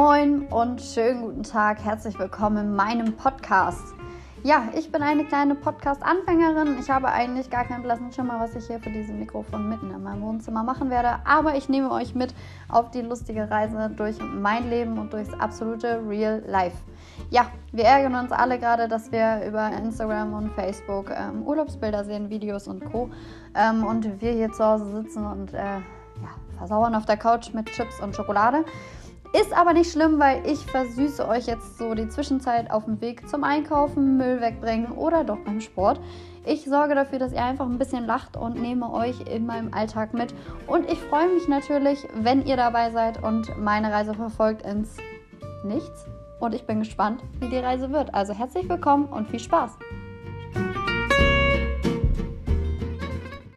moin und schönen guten Tag. Herzlich willkommen in meinem Podcast. Ja, ich bin eine kleine Podcast-Anfängerin. Ich habe eigentlich gar keinen blassen Schimmer, was ich hier für dieses Mikrofon mitten in meinem Wohnzimmer machen werde. Aber ich nehme euch mit auf die lustige Reise durch mein Leben und durchs absolute Real Life. Ja, wir ärgern uns alle gerade, dass wir über Instagram und Facebook ähm, Urlaubsbilder sehen, Videos und Co. Ähm, und wir hier zu Hause sitzen und äh, ja, versauern auf der Couch mit Chips und Schokolade. Ist aber nicht schlimm, weil ich versüße euch jetzt so die Zwischenzeit auf dem Weg zum Einkaufen, Müll wegbringen oder doch beim Sport. Ich sorge dafür, dass ihr einfach ein bisschen lacht und nehme euch in meinem Alltag mit. Und ich freue mich natürlich, wenn ihr dabei seid und meine Reise verfolgt ins Nichts. Und ich bin gespannt, wie die Reise wird. Also herzlich willkommen und viel Spaß!